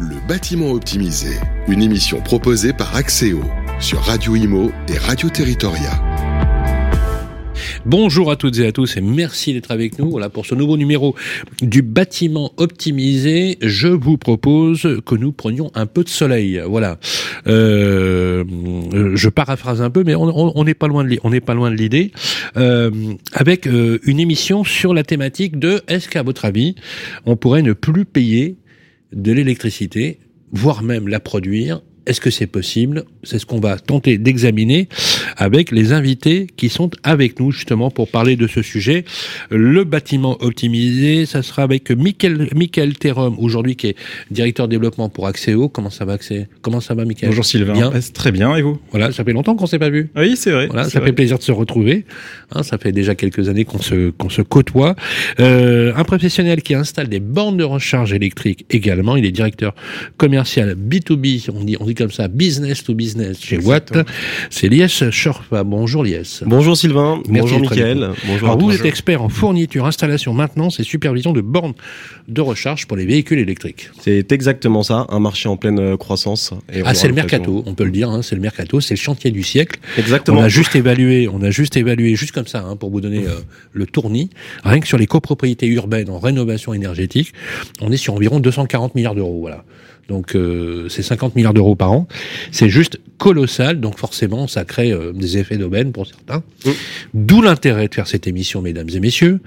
Le bâtiment optimisé, une émission proposée par Axéo sur Radio Imo et Radio Territoria. Bonjour à toutes et à tous et merci d'être avec nous. Voilà pour ce nouveau numéro du bâtiment optimisé. Je vous propose que nous prenions un peu de soleil. Voilà. Euh, je paraphrase un peu, mais on n'est pas loin de l'idée. Euh, avec euh, une émission sur la thématique de est-ce qu'à votre avis on pourrait ne plus payer de l'électricité, voire même la produire est-ce que c'est possible? C'est ce qu'on va tenter d'examiner avec les invités qui sont avec nous justement pour parler de ce sujet. Le bâtiment optimisé, ça sera avec Michael, Michael Terrom, aujourd'hui qui est directeur développement pour Axéo. Comment ça va Axé? Comment ça va Michael? Bonjour Sylvain. Bien? Très bien et vous? Voilà, ça fait longtemps qu'on s'est pas vu. Oui, c'est vrai. Voilà, ça fait plaisir de se retrouver. Hein, ça fait déjà quelques années qu'on se qu'on se côtoie. Euh, un professionnel qui installe des bornes de recharge électrique également. Il est directeur commercial B2B. On dit on dit comme ça, business to business chez Watt. C'est Lies Schorfa. Bonjour Lies. Bonjour Sylvain. bonjour Mickaël. Bonjour Alors vous êtes expert en fourniture, installation, maintenance et supervision de bornes de recharge pour les véhicules électriques. C'est exactement ça, un marché en pleine euh, croissance. ah, c'est le mercato, on peut le dire, hein, c'est le mercato, c'est le chantier du siècle. Exactement. On a juste évalué, on a juste évalué, juste comme ça, hein, pour vous donner euh, le tournis, rien que sur les copropriétés urbaines en rénovation énergétique, on est sur environ 240 milliards d'euros. Voilà. Donc euh, c'est 50 milliards d'euros par an. C'est juste colossal, donc forcément ça crée euh, des effets d'aubaine pour certains. Mm. D'où l'intérêt de faire cette émission, mesdames et messieurs,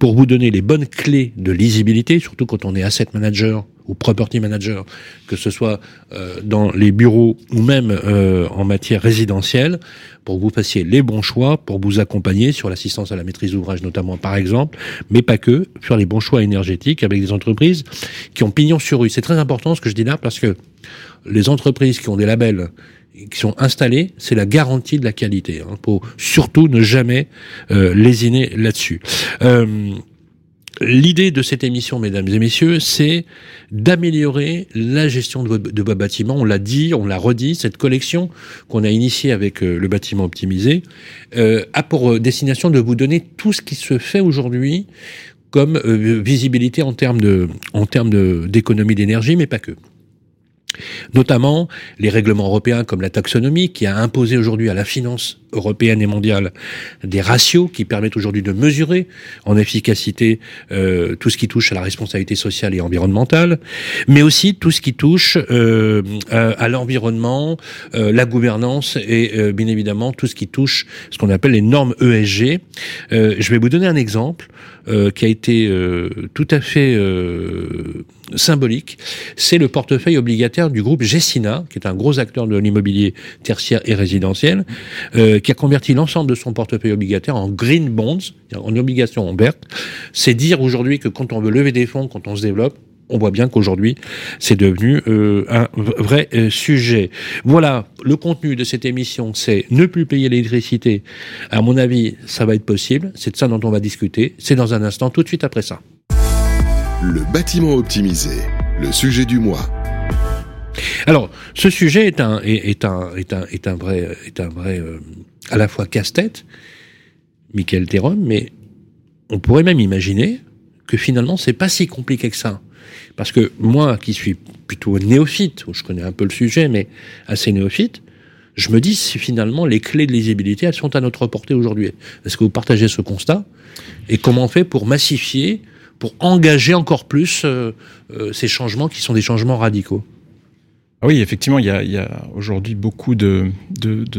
pour vous donner les bonnes clés de lisibilité, surtout quand on est asset manager ou property manager, que ce soit euh, dans les bureaux ou même euh, en matière résidentielle, pour que vous fassiez les bons choix, pour vous accompagner sur l'assistance à la maîtrise d'ouvrage notamment par exemple, mais pas que, faire les bons choix énergétiques avec des entreprises qui ont pignon sur rue. C'est très important ce que je dis là parce que les entreprises qui ont des labels qui sont installés, c'est la garantie de la qualité. Hein, pour surtout ne jamais euh, lésiner là-dessus. Euh, L'idée de cette émission, mesdames et messieurs, c'est d'améliorer la gestion de vos, bâtiments. On l'a dit, on l'a redit, cette collection qu'on a initiée avec euh, le bâtiment optimisé a pour destination de vous donner tout ce qui se fait aujourd'hui comme visibilité en termes en termes d'économie d'énergie, mais pas que notamment les règlements européens comme la taxonomie qui a imposé aujourd'hui à la finance européenne et mondiale des ratios qui permettent aujourd'hui de mesurer en efficacité euh, tout ce qui touche à la responsabilité sociale et environnementale, mais aussi tout ce qui touche euh, à, l'environnement, euh, la gouvernance et bien évidemment tout ce qui touche ce qu'on appelle les normes ESG. je vais vous donner un exemple qui a été tout à fait symbolique, c'est le portefeuille obligataire du groupe Gessina, qui est un gros acteur de l'immobilier tertiaire et résidentiel, euh, qui a converti l'ensemble de son portefeuille obligataire en green bonds, en obligations vertes. C'est dire aujourd'hui que quand on veut lever des fonds, quand on se développe, on voit bien qu'aujourd'hui, c'est devenu euh, un vrai euh, sujet. Voilà, le contenu de cette émission, c'est ne plus payer l'électricité. À mon avis, ça va être possible. C'est de ça dont on va discuter. C'est dans un instant, tout de suite après ça. Le bâtiment optimisé, le sujet du mois. Alors, ce sujet est un, est, un, est un, est un vrai, est un vrai euh, à la fois casse-tête, Michael Théron, mais on pourrait même imaginer que finalement, c'est pas si compliqué que ça. Parce que moi, qui suis plutôt néophyte, où je connais un peu le sujet, mais assez néophyte, je me dis si finalement les clés de lisibilité, elles sont à notre portée aujourd'hui. Est-ce que vous partagez ce constat? Et comment on fait pour massifier pour engager encore plus euh, euh, ces changements qui sont des changements radicaux? Oui, effectivement, il y a, aujourd'hui beaucoup de,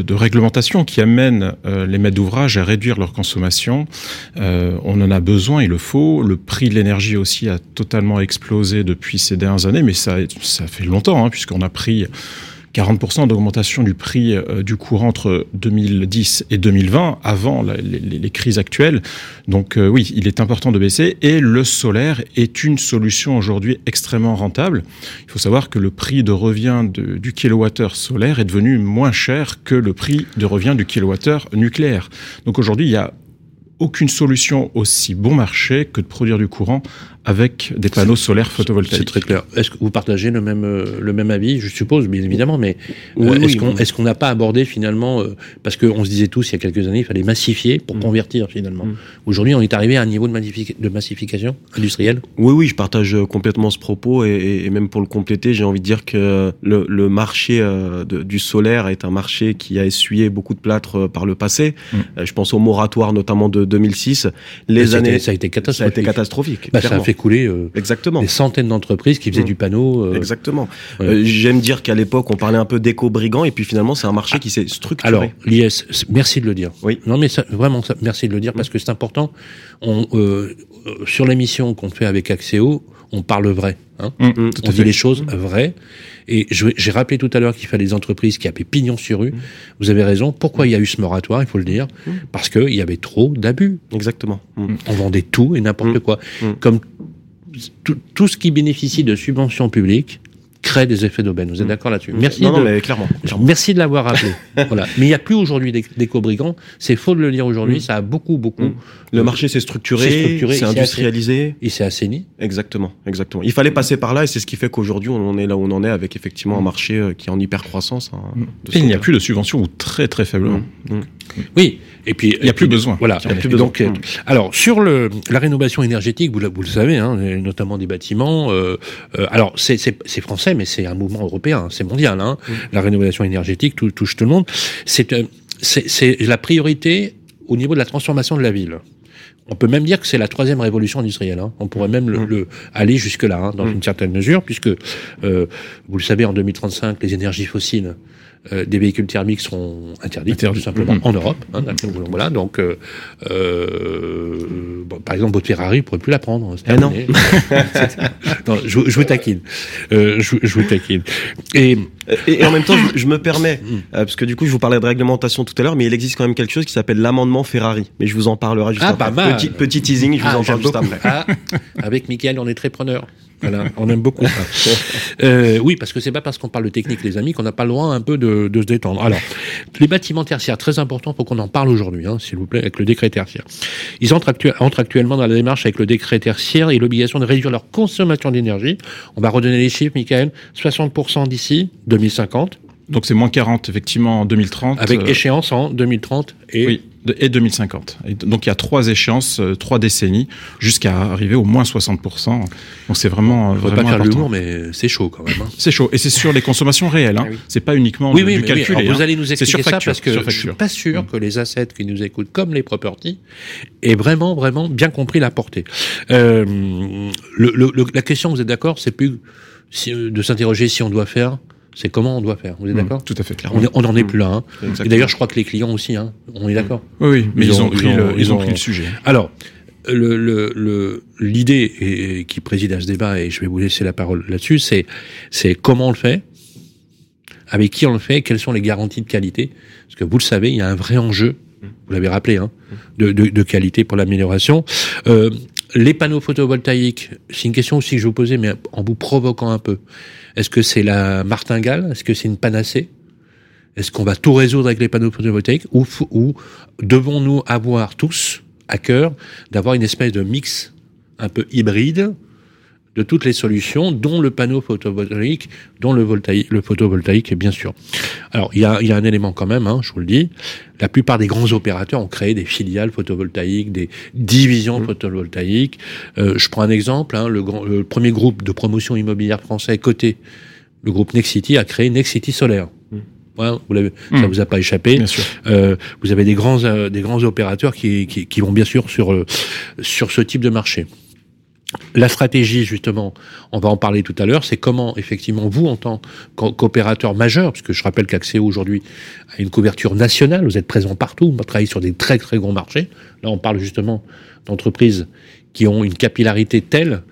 réglementations qui amènent euh, les maîtres d'ouvrage à réduire leur consommation. on en a besoin, il le faut. Le prix de l'énergie aussi a totalement explosé depuis ces dernières années, mais ça, ça fait longtemps, hein, puisqu'on a pris 40% d'augmentation du prix euh, du courant entre 2010 et 2020, avant les, crises actuelles. Donc euh, oui, il est important de baisser. Et le solaire est une solution aujourd'hui extrêmement rentable. Il faut savoir que le prix de revient du kilowattheure solaire est devenu moins cher que le prix de revient du kilowattheure nucléaire. Donc aujourd'hui, il y a aucune solution aussi bon marché que de produire du courant avec des panneaux solaires photovoltaïques. C'est très clair. Est-ce que vous partagez le même, euh, le même avis Je suppose, bien évidemment, mais euh, est-ce qu'on est qu'on n'a pas abordé finalement, euh, parce qu'on se disait tous il y a quelques années, il fallait massifier pour mm. convertir finalement. Mm. Aujourd'hui, on est arrivé à un niveau de, de, massification industrielle? Oui, oui, je partage complètement ce propos et, et même pour le compléter, j'ai envie de dire que le, le marché de, du solaire est un marché qui a essuyé beaucoup de plâtre par le passé. Mm. je pense au moratoire notamment de 2006. Les années, ça a été catastrophique. Ça a été catastrophique. Bah, ça a fait euh, Exactement. des centaines d'entreprises qui faisaient mmh. du panneau. Euh, Exactement. Euh, j'aime dire qu'à l'époque, on parlait un peu d'éco-brigand, et puis finalement, c'est un marché qui s'est structuré. Alors, l'IS, merci de le dire. Oui. Non, mais ça, vraiment, ça, merci de le dire, parce que c'est important. On, sur l'émission qu'on fait avec Axéo, on parle vrai. Hein mmh. on dit les choses vraies. Et j'ai rappelé tout à l'heure qu'il fallait des entreprises qui avaient pignon sur rue. Mmh. Vous avez raison. Pourquoi il y a eu ce moratoire, il faut le dire? Parce qu'il y avait trop d'abus. Exactement. On vendait tout et n'importe quoi. Comme tout, ce qui bénéficie de subventions publiques crée des effets d'aubaine. Vous êtes mm. d'accord là-dessus Merci. Non, mais clairement, Merci de l'avoir rappelé. voilà. Mais il n'y a plus aujourd'hui d'éco-brigands. C'est faux de le dire aujourd'hui. Mm. Ça a beaucoup, beaucoup. Mm. Le marché s'est structuré, s'est industrialisé. Il s'est assaini. Exactement, exactement. Il fallait passer par là et c'est ce qui fait qu'aujourd'hui on en est là où on en est avec effectivement un marché euh, qui est en hyper croissance. Hein, et il n'y a plus de subventions ou très très faiblement. Oui. Et puis il n'y a plus besoin. Voilà. Donc, euh, alors sur le la rénovation énergétique, vous, vous le savez, hein, notamment des bâtiments. Euh, alors c'est français mais c'est un mouvement européen, c'est mondial. Hein. La rénovation énergétique touche tout le monde. Euh, c'est la priorité au niveau de la transformation de la ville. On peut même dire que c'est la troisième révolution industrielle. Hein. On pourrait même le, mmh. aller jusque-là, hein, dans une certaine mesure, puisque, euh, vous le savez, en 2035, les énergies fossiles euh, des véhicules thermiques seront interdits, tout simplement, en Europe. Hein, voilà, donc, euh, euh, bon, par exemple, votre Ferrari, vous ne pourrez plus la prendre. Ah non. non je, je, vous taquine. Euh, je, je, vous taquine. Et, et, en même temps, je, me permets, mm. parce que du coup, je vous parlais de réglementation tout à l'heure, mais il existe quand même quelque chose qui s'appelle l'amendement Ferrari. Mais je vous en parlerai juste ah, après. Pas Petit, petit teasing, je vous ah, en parle juste après. Ah, avec Mickaël, on est très preneur. Voilà, on aime beaucoup. euh, oui, parce que c'est pas parce qu'on parle de technique, les amis, qu'on n'a pas le droit un peu de, de, se détendre. Alors, les bâtiments tertiaires, très important pour qu'on en parle aujourd'hui, hein, s'il vous plaît, avec le décret tertiaire. Ils entrent, entrent, actuellement dans la démarche avec le décret tertiaire et l'obligation de réduire leur consommation d'énergie. On va redonner les chiffres, Michael. 60% d'ici 2050. Donc c'est moins 40 effectivement en 2030. Avec euh, échéance en 2030 et oui et 2050. donc il y a trois échéances, euh, trois décennies, jusqu'à arriver au moins 60%. Donc c'est vraiment. On ne pas faire l'humour, mais c'est chaud quand même. Hein. C'est chaud. Et c'est sur les consommations réelles. Hein. Ah c'est pas uniquement oui, oui, du calcul. vous hein. allez nous expliquer ça parce que je suis pas sûr mm. que les assets qui nous écoutent, comme les properties, aient vraiment, vraiment bien compris la portée. Euh, le, le, la question, vous êtes d'accord, c'est plus de s'interroger si on doit faire c'est comment on doit faire. Vous êtes mmh, d'accord Tout à fait, clairement. On n'en est plus là. Hein. Et d'ailleurs, je crois que les clients aussi, hein, on est d'accord. Oui, oui, mais ils, ont, pris, le, ils ont, pris le sujet. Alors, l'idée le, le, qui préside à ce débat, et je vais vous laisser la parole là-dessus, c'est c'est comment on le fait, avec qui on le fait, quelles sont les garanties de qualité. Parce que vous le savez, il y a un vrai enjeu, vous l'avez rappelé, hein, de, de, de, qualité pour l'amélioration. Euh, les panneaux photovoltaïques, c'est une question aussi que je vous posais, mais en vous provoquant un peu. Est-ce que c'est la martingale? Est-ce que c'est une panacée? Est-ce qu'on va tout résoudre avec les panneaux photovoltaïques? Ou, ou devons-nous avoir tous à cœur d'avoir une espèce de mix un peu hybride de toutes les solutions, dont le panneau photovoltaïque, dont le, voltaïque, le photovoltaïque, bien sûr? Alors, il y a, y a, un élément quand même, hein, je vous le dis. La plupart des grands opérateurs ont créé des filiales photovoltaïques, des divisions mmh. photovoltaïques. Euh, je prends un exemple, hein, le, grand, le premier groupe de promotion immobilière français coté, le groupe Nexity, a créé Nexity Solaire. Mmh. vous l'avez, ça mmh. vous a pas échappé. Euh, vous avez des grands, euh, des grands opérateurs qui, qui, qui, vont bien sûr sur, euh, sur ce type de marché. La stratégie, justement, on va en parler tout à l'heure, c'est comment, effectivement, vous, en tant qu'opérateur majeur, puisque je rappelle qu'Axéo, aujourd'hui, a une couverture nationale, vous êtes présent partout, vous travaillez sur des très, très grands marchés. Là, on parle justement d'entreprises qui ont une capillarité telle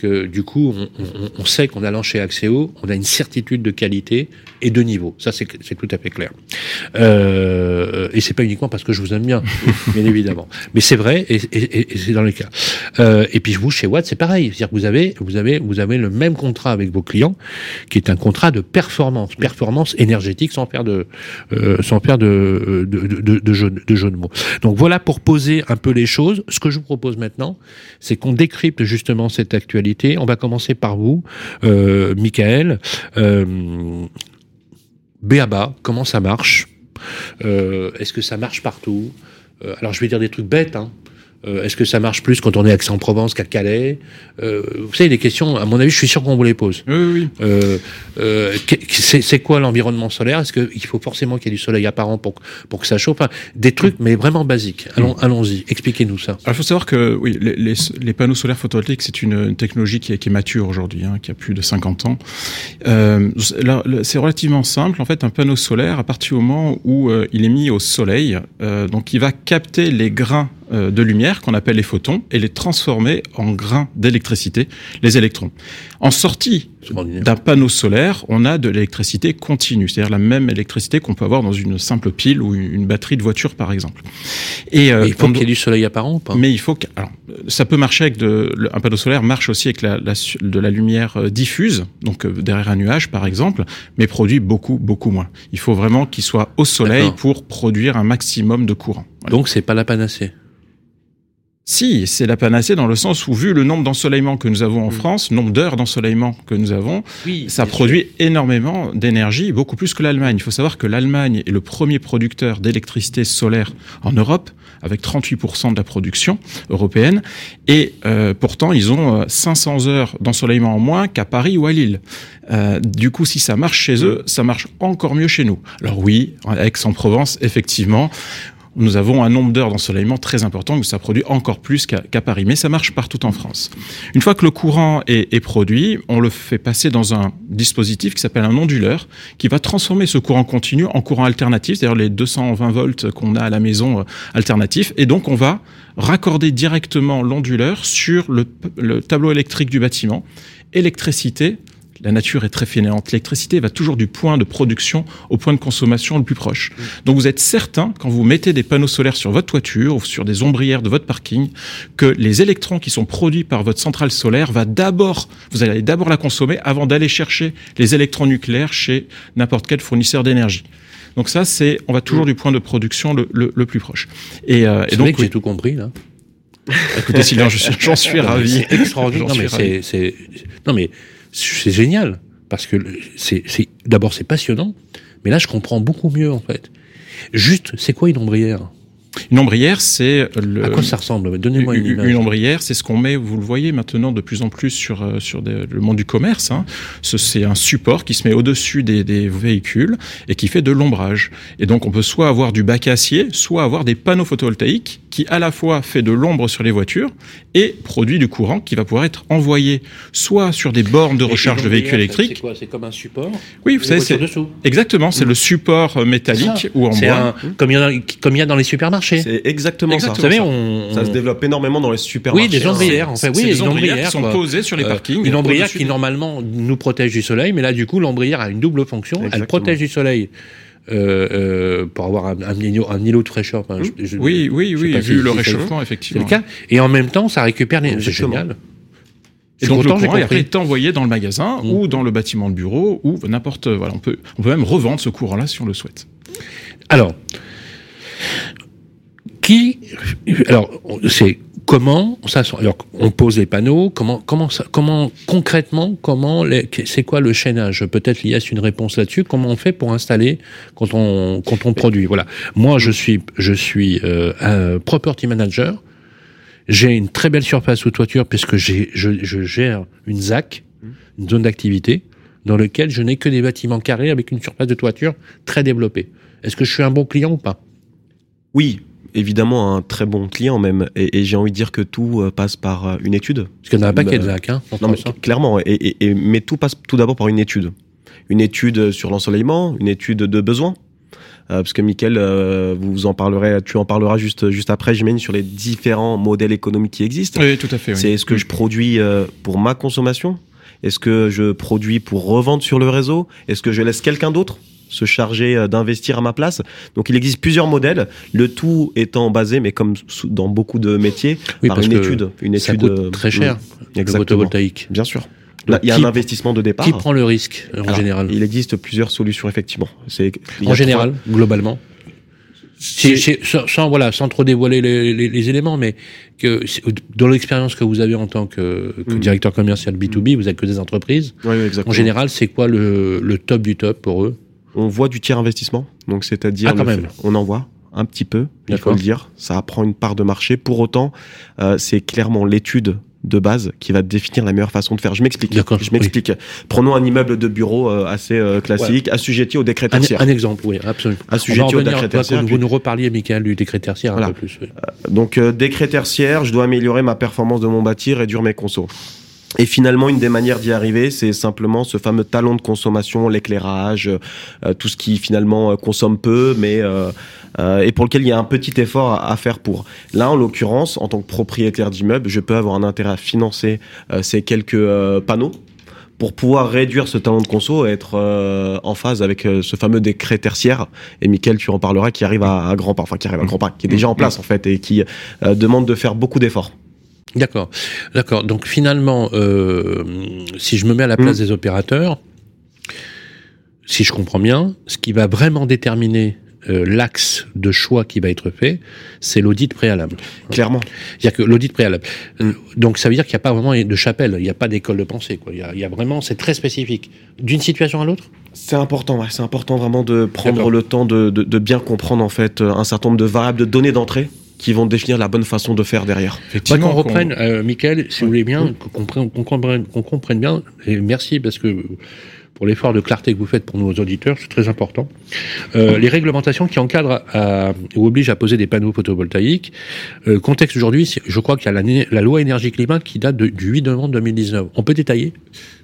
que du coup, on, on, on sait qu'en allant chez Axéo, on a une certitude de qualité et de niveau. Ça, c'est tout à fait clair. Euh, et c'est pas uniquement parce que je vous aime bien, bien évidemment. Mais c'est vrai, et, et, et c'est dans les cas. Euh, et puis vous, chez Watt, c'est pareil. C'est-à-dire que vous avez, vous avez, vous avez le même contrat avec vos clients, qui est un contrat de performance, performance énergétique, sans faire de, euh, sans faire de, de, de, de, jeu, de jeu de mots. Donc voilà pour poser un peu les choses. Ce que je vous propose maintenant, c'est qu'on décrypte justement cette actualité. On va commencer par vous, euh, Michael. Euh, Béaba, comment ça marche? Euh, Est-ce que ça marche partout? Euh, Alors je vais dire des trucs bêtes, hein, euh, Est-ce que ça marche plus quand on est à Aix-en-Provence qu'à Calais euh, Vous savez, des questions, à mon avis, je suis sûr qu'on vous les pose. Oui, oui. Euh, euh c'est quoi l'environnement solaire? Est-ce qu'il faut forcément qu'il y ait du soleil apparent pour, pour que ça chauffe? Enfin, Des trucs, mais vraiment basiques. Allons, mm. Allons-y, expliquez-nous ça. il faut savoir que oui, les, les, les panneaux solaires photovoltaïques, c'est une, une, technologie qui est, qui est mature aujourd'hui, hein, qui a plus de 50 ans. Euh, c'est relativement simple. En fait, un panneau solaire, à partir du moment où euh, il est mis au soleil, donc il va capter les grains de lumière qu'on appelle les photons et les transformer en grains d'électricité, les électrons. En sortie d'un panneau solaire, on a de l'électricité continue, c'est-à-dire la même électricité qu'on peut avoir dans une simple pile ou une batterie de voiture, par exemple. Et, euh, il faut qu'il y ait du soleil apparent ou pas? Mais il faut que, alors, ça peut marcher avec de, un panneau solaire marche aussi avec la, la, de la lumière euh, diffuse, donc derrière un nuage, par exemple, mais produit beaucoup, beaucoup moins. Il faut vraiment qu'il soit au soleil pour produire un maximum de courant. Voilà. Donc c'est pas la panacée. Si, c'est la panacée dans le sens où, vu le nombre d'ensoleillement que nous avons en mm. France, nombre d'heures d'ensoleillement que nous avons, oui, ça produit sûr. énormément d'énergie, beaucoup plus que l'Allemagne. Il faut savoir que l'Allemagne est le premier producteur d'électricité solaire en Europe, avec 38% de la production européenne, et euh, pourtant ils ont 500 euh, heures d'ensoleillement en moins qu'à Paris ou à Lille. Euh, du coup, si ça marche chez eux, ça marche encore mieux chez nous. Alors oui, Aix-en-Provence, effectivement, nous avons un nombre d'heures d'ensoleillement très important, que ça produit encore plus qu'à qu Paris. Mais ça marche partout en France. Une fois que le courant est, est produit, on le fait passer dans un dispositif qui s'appelle un onduleur, qui va transformer ce courant continu en courant alternatif, c'est-à-dire les 220 volts qu'on a à la maison euh, alternatif. Et donc, on va raccorder directement l'onduleur sur le, le tableau électrique du bâtiment. Électricité la nature est très fainéante. L'électricité va toujours du point de production au point de consommation le plus proche. Mmh. Donc vous êtes certain, quand vous mettez des panneaux solaires sur votre toiture ou sur des ombrières de votre parking, que les électrons qui sont produits par votre centrale solaire va d'abord, vous allez d'abord la consommer avant d'aller chercher les électrons nucléaires chez n'importe quel fournisseur d'énergie. Donc ça, c'est, on va toujours mmh. du point de production le, le, le plus proche. Et, euh, et donc, oui. j'ai tout compris là. Écoutez, Sylvain, j'en suis, suis ravi. Extraordinaire. Non mais c'est, non mais c'est génial parce que c'est d'abord c'est passionnant, mais là je comprends beaucoup mieux en fait. Juste, c'est quoi une ombrière? Une ombrière, c'est le. À quoi ça ressemble? Donnez-moi une image. Une ombrière, c'est ce qu'on met, vous le voyez maintenant de plus en plus sur euh, sur des, le monde du commerce. Hein. C'est un support qui se met au-dessus des, des, véhicules et qui fait de l'ombrage. Et donc on peut soit avoir du bac acier, soit avoir des panneaux photovoltaïques qui à la fois fait de l'ombre sur les voitures et produit du courant qui va pouvoir être envoyé soit sur des bornes de recharge de véhicules électriques. C'est quoi? C'est comme un support Oui, vous savez, c'est exactement, c'est mmh. le support métallique ou en bois. Un, comme il y a comme il y a dans les supermarchés. C'est exactement, exactement, ça. Vous savez, on, ça se développe énormément dans les supermarchés. Oui, des ombrières. En fait, oui, des ombrières qui sont posées sur les parkings. Euh, une ombrière qui normalement nous protège du soleil, mais là du coup l'ombrière a une double fonction. Exactement. Elle protège du soleil euh, euh, pour avoir un, un, îlot, un îlot de fraîcheur. Enfin, je, je, oui, oui, oui, vu si, le si réchauffement, effectivement. Le cas. Et en même temps, ça récupère les. C'est génial. Et donc content, le courant est après est envoyé dans le magasin mmh. ou dans le bâtiment de bureau ou n'importe. Voilà, on peut, on peut même revendre ce courant-là si on le souhaite. Alors, alors, c'est comment alors on pose les panneaux comment comment comment concrètement comment c'est quoi le chaînage? Peut-être il y a une réponse là-dessus. Comment on fait pour installer quand on produit? Voilà. Moi je suis je suis euh, un property manager. J'ai une très belle surface sous toiture puisque je, je gère une ZAC une zone d'activité dans lequel je n'ai que des bâtiments carrés avec une surface de toiture très développée. Est-ce que je suis un bon client ou pas? Oui évidemment un très bon client même. Et, et j'ai envie de dire que tout euh, passe par euh, une étude. Parce qu'il y en a un paquet de ZAC, hein, non, mais, clairement. Et, et, et, mais tout passe tout d'abord par une étude. Une étude sur l'ensoleillement, une étude de besoin. Euh, parce que Mickaël, euh, vous en parlerez, tu en parleras juste juste après, j'imagine, sur les différents modèles économiques qui existent. Oui, tout à fait. Oui. C'est est-ce que je produis euh, pour ma consommation Est-ce que je produis pour revendre sur le réseau? Est-ce que je laisse quelqu'un d'autre? Se charger euh, d'investir à ma place. Donc il existe plusieurs modèles, le tout étant basé, mais comme dans beaucoup de métiers, Oui, par parce une que étude, une ça étude coûte euh, très cher, mm, le photovoltaïque. Bien sûr. Là, il y a un investissement de départ. Qui prend le risque en Alors, général Il existe plusieurs solutions effectivement. C'est En général, globalement. Sans, sans- voilà, sans trop dévoiler les, les- les éléments, mais que dans l'expérience que vous avez en tant que, que Mm. directeur commercial B2B, vous êtes que des entreprises. Oui, oui. En général, c'est quoi le, le top du top pour eux? On voit du tiers investissement, donc c'est-à-dire Ah, on en voit un petit peu, il faut le dire. Ça prend une part de marché. Pour autant, euh, c'est clairement l'étude de base qui va définir la meilleure façon de faire. Je m'explique. Je m'explique. Prenons un immeuble de bureau euh, assez euh, classique, assujetti au décret tertiaire. un exemple, oui, absolument. Assujetti au décret tertiaire. vous nous reparliez, Michael, du décret tertiaire Voilà. un peu plus. oui. Donc euh, décret tertiaire, je dois améliorer ma performance de mon bâti, réduire mes consos. Et finalement, une des manières d'y arriver, c'est simplement ce fameux talon de consommation, l'éclairage, euh, tout ce qui finalement euh, consomme peu, mais euh, euh, et pour lequel il y a un petit effort à, à faire pour. Là, en l'occurrence, en tant que propriétaire d'immeuble, je peux avoir un intérêt à financer euh, ces quelques euh, panneaux pour pouvoir réduire ce talon de conso et être euh, en phase avec euh, ce fameux décret tertiaire. Et Mickaël, tu en parleras, qui arrive à, à grands pas, enfin qui arrive à grands pas, qui est déjà en place en fait et qui euh, demande de faire beaucoup d'efforts. D'accord, d'accord. Donc finalement, euh, si je me mets à la place Mm. des opérateurs, si je comprends bien, ce qui va vraiment déterminer euh, l'axe de choix qui va être fait, c'est l'audit préalable. Clairement. C'est-à-dire que l'audit préalable. Mm. Euh, Donc ça veut dire qu'il n'y a pas vraiment de chapelle, il n'y a pas d'école de pensée. Quoi. Il, y a, il y a vraiment, c'est très spécifique. D'une situation à l'autre? C'est important, ouais, c'est important vraiment de prendre le temps de, de, de bien comprendre en fait euh, un certain nombre de variables de données d'entrée qui vont définir la bonne façon de faire derrière. Bah, Effectivement, qu'on qu'on- reprenne, euh, Michael, si vous voulez bien, qu'on comprenne, qu'on comprenne, qu'on comprenne bien, et merci parce que pour l'effort de clarté que vous faites pour nos auditeurs, c'est très important. Euh, les réglementations qui encadrent à, ou obligent à poser des panneaux photovoltaïques, euh, contexte aujourd'hui, c'est- je crois qu'il y a la, la loi énergie-climat qui date de- du 8 novembre 2019. On peut détailler?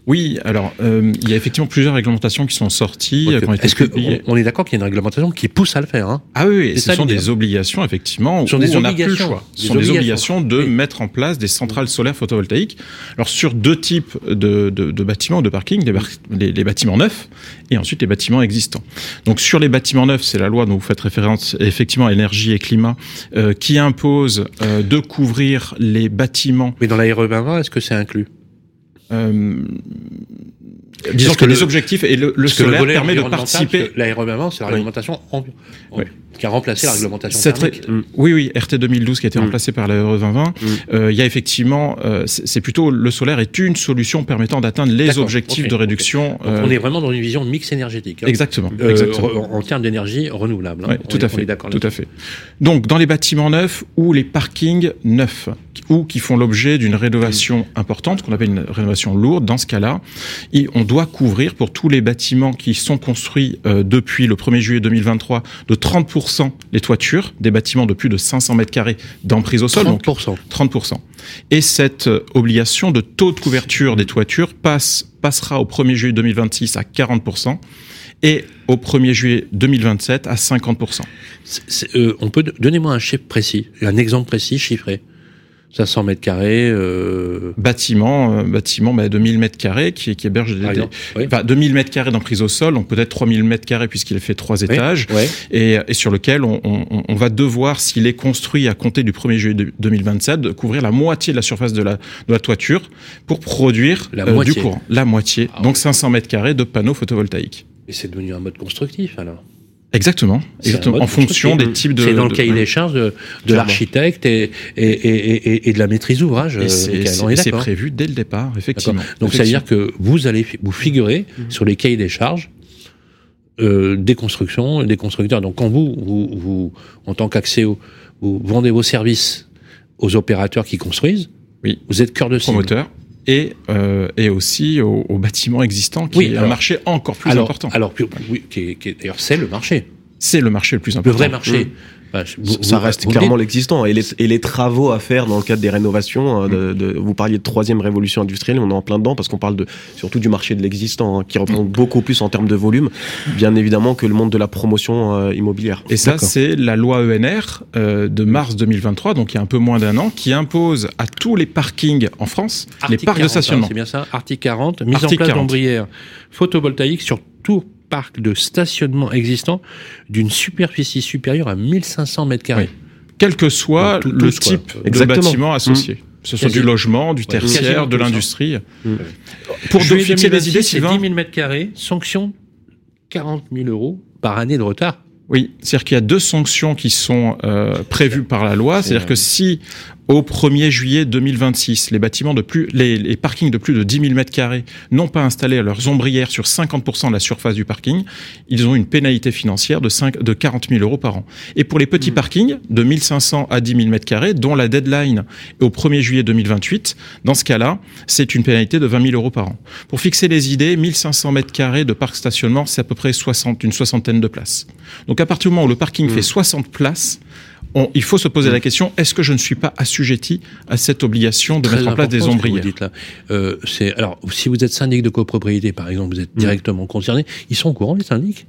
Oui, alors euh, il y a effectivement plusieurs réglementations qui sont sorties, été Est-ce que publiées. on, on est d'accord qu'il y a une réglementation qui pousse à le faire hein? Ah oui, ce sont des obligations, effectivement, Ce sont où des on n'a plus le choix. Ce Des sont des obligations. de Oui. mettre en place des centrales solaires photovoltaïques. Alors, sur deux types de, de, de bâtiments, de parkings, les, bar- les, les bâtiments neufs et ensuite les bâtiments existants. Donc, sur les bâtiments neufs, c'est la loi dont vous faites référence, effectivement, énergie et climat, euh, qui impose euh, de couvrir les bâtiments Mais dans la RE 2020, est-ce que c'est inclus? Euh, disons que, que les le- objectifs et le, solaire permet de participer. parce que La RE 2020, c'est la Oui. réglementation Oui. qui a remplacé la réglementation Cette thermique. Mm. Oui, oui, RT 2012 qui a été Mm. remplacé par la RE 2020. Euh, Il y a effectivement, euh, c'est plutôt le solaire est une solution permettant d'atteindre les objectifs de réduction. Donc, euh, on est vraiment dans une vision mix énergétique. hein. Exactement, Euh, exactement. re- en, termes d'énergie renouvelable. hein. On tout à fait, tout à fait. Donc, dans les bâtiments neufs ou les parkings neufs ou qui font l'objet d'une rénovation importante, qu'on appelle une rénovation lourde, dans ce cas-là, on doit couvrir pour tous les bâtiments qui sont construits euh, depuis le 1er juillet 2023 de 30% les toitures des bâtiments de plus de 500 mètres carrés d'emprise au sol. Donc, 30%. 30%. Et cette euh, obligation de taux de couverture des toitures passe, passera au 1er juillet 2026 à 40% et au 1er juillet 2027 à 50%. C'est- c'est, euh, on peut donnez-moi un chiffre précis, un exemple précis chiffré. 500 mètres carrés. Euh, Bâtiment, euh, bâtiment bah, de 1000 mètres carrés qui, qui héberge des, par des- exemple. Oui. enfin, 2000 mètres carrés d'emprise au sol, donc peut-être 3000 mètres carrés puisqu'il fait trois étages, et, et sur lequel on, on- on va devoir, s'il est construit à compter du 1er juillet de- 2027, de couvrir la moitié de la surface de la, de la toiture pour produire La euh, moitié. du courant. La moitié, Ah donc oui. 500 mètres carrés de panneaux photovoltaïques. Et c'est devenu un mode constructif alors. Exactement, mode en fonction des types de. C'est dans le de- cahier des charges de, de l'architecte et, et, et, et, et de la maîtrise d'ouvrage. Euh, c'est prévu dès le départ, effectivement. Donc ça veut dire que vous allez vous figurer sur les cahiers des charges euh, des constructions, et des constructeurs. Donc quand vous, vous, vous en tant qu'Axéo, vous vendez vos services aux opérateurs qui construisent, Oui. vous êtes cœur de cible. promoteur et, euh, et aussi aux, aux bâtiments existants, qui Oui, est un marché encore plus alors, important. alors oui, qui est- qui est- d'ailleurs c'est le marché, C'est le marché le plus le important. vrai marché. Bah, ça reste clairement l'existant. Et les, et les travaux à faire dans le cadre des rénovations, hein, de, de, vous parliez de troisième révolution industrielle, on est en plein dedans parce qu'on parle de, surtout du marché de l'existant, hein, qui représente beaucoup plus en termes de volume, bien évidemment, que le monde de la promotion euh, immobilière. Et ça, c'est la loi ENR euh, de mars 2023, donc il y a un peu moins d'un an, qui impose à tous les parkings en France, les parcs de stationnement. C'est bien ça, article 40, mise en place d'ombrières photovoltaïques sur tout parc de stationnement existant d'une superficie supérieure à 1500 mètres carrés. Quel que soit le type de bâtiment associé. Mmh. Ce soit du logement, du tertiaire, de l'industrie. Mmh. Pour fixer les idées, Sylvain. 10 000 mètres carrés, sanction 40 000 euros par année de retard. Oui, c'est-à-dire qu'il y a deux sanctions qui sont euh, prévues par la loi. C'est-à-dire que si au 1er juillet 2026, les bâtiments de plus, les, les parkings de plus de 10 000 mètres carrés n'ont pas installé leurs ombrières sur 50% de la surface du parking, ils ont une pénalité financière de, 5, de 40 000 euros par an. Et pour les petits mmh. parkings de 1500 à 10 000 mètres carrés, dont la deadline est au 1er juillet 2028, dans ce cas-là, c'est une pénalité de 20 000 euros par an. Pour fixer les idées, 1500 mètres carrés de parc stationnement, c'est à peu près 60, une soixantaine de places. Donc à partir du moment où le parking mmh. fait 60 places, il faut se poser la question est-ce que je ne suis pas assujetti à cette obligation de mettre en place des ombrières euh, c'est alors si vous êtes syndic de copropriété par exemple, vous êtes mmh. directement concerné. Ils sont au courant les syndics?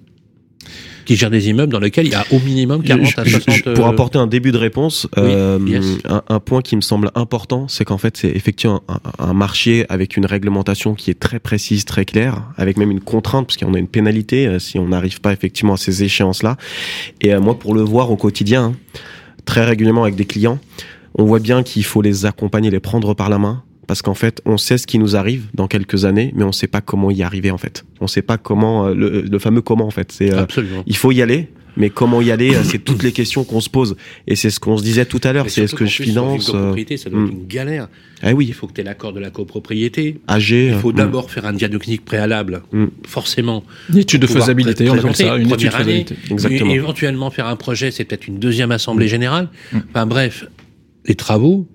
Qui gèrent des immeubles dans lesquels il y a au minimum 40 à 60... pour euh, apporter un début de réponse, euh, un, point qui me semble important, c'est qu'en fait, c'est effectivement un, marché avec une réglementation qui est très précise, très claire, avec même une contrainte, parce qu'on a une pénalité si on n'arrive pas effectivement à ces échéances-là. Et moi, pour le voir au quotidien, hein, très régulièrement avec des clients, on voit bien qu'il faut les accompagner, les prendre par la main, parce qu'en fait, on sait ce qui nous arrive dans quelques années, mais on ne sait pas comment y arriver en fait. On ne sait pas comment euh, le, fameux comment en fait. C'est euh, il faut y aller, mais comment y aller C'est toutes les questions qu'on se pose, et c'est ce qu'on se disait tout à l'heure. C'est est-ce que je finance une euh, ça doit être hmm. une galère. Ah oui. Il faut que tu aies l'accord de la copropriété. AG. Il faut hmm. d'abord faire un diagnostic préalable, hmm. forcément. Une étude de faisabilité, on ça, une étude de faisabilité. Exactement. Et éventuellement faire un projet, c'est peut-être une deuxième assemblée générale. Enfin bref, les travaux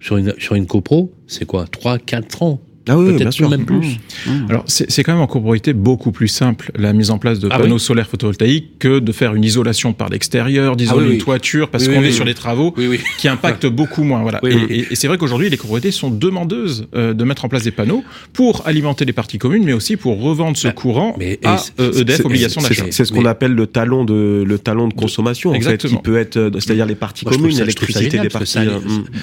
sur une, sur une copro, c'est quoi 3, 4 ans ah oui, bien sûr. même plus. Mmh. Mmh. Alors c'est quand même en copropriété beaucoup plus simple la mise en place de ah panneaux solaires photovoltaïques que de faire une isolation par l'extérieur, d'isoler ah une toiture parce qu'on est sur des travaux qui impactent beaucoup moins. Voilà. et, et, c'est vrai qu'aujourd'hui les copropriétés sont demandeuses euh, de mettre en place des panneaux pour alimenter les parties communes, mais aussi pour revendre ce bah, courant mais, à EDF obligation d'achat. C'est ce qu'on appelle le talon de le talon de consommation en fait, qui peut être euh, c'est-à-dire les parties communes, l'électricité des parties. Ça, euh,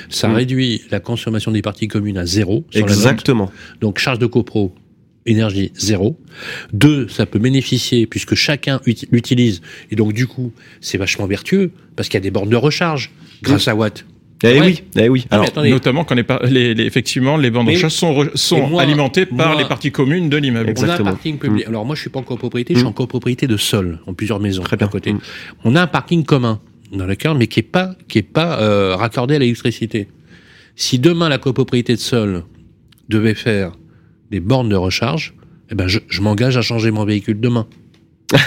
ça, mmh. réduit la consommation des parties communes à zéro. Exactement. Donc charge de copro, énergie zéro. Deux, ça peut bénéficier puisque chacun l'utilise et donc du coup c'est vachement vertueux parce qu'il y a des bornes de recharge grâce à Watt. Eh oui, eh oui. Alors, notamment quand les, les, effectivement les bornes de recharge sont, sont alimentées par les parties communes de l'immeuble. On a un parking public. Mm. Alors moi je suis pas en copropriété, je suis mm. en copropriété de sol, en plusieurs maisons. Très bien. côté. Mm. On a un parking commun dans lequel, mais qui est pas qui est pas euh, raccordé à l'électricité. Si demain la copropriété de sol devait faire des bornes de recharge, eh ben je, m'engage à changer mon véhicule demain.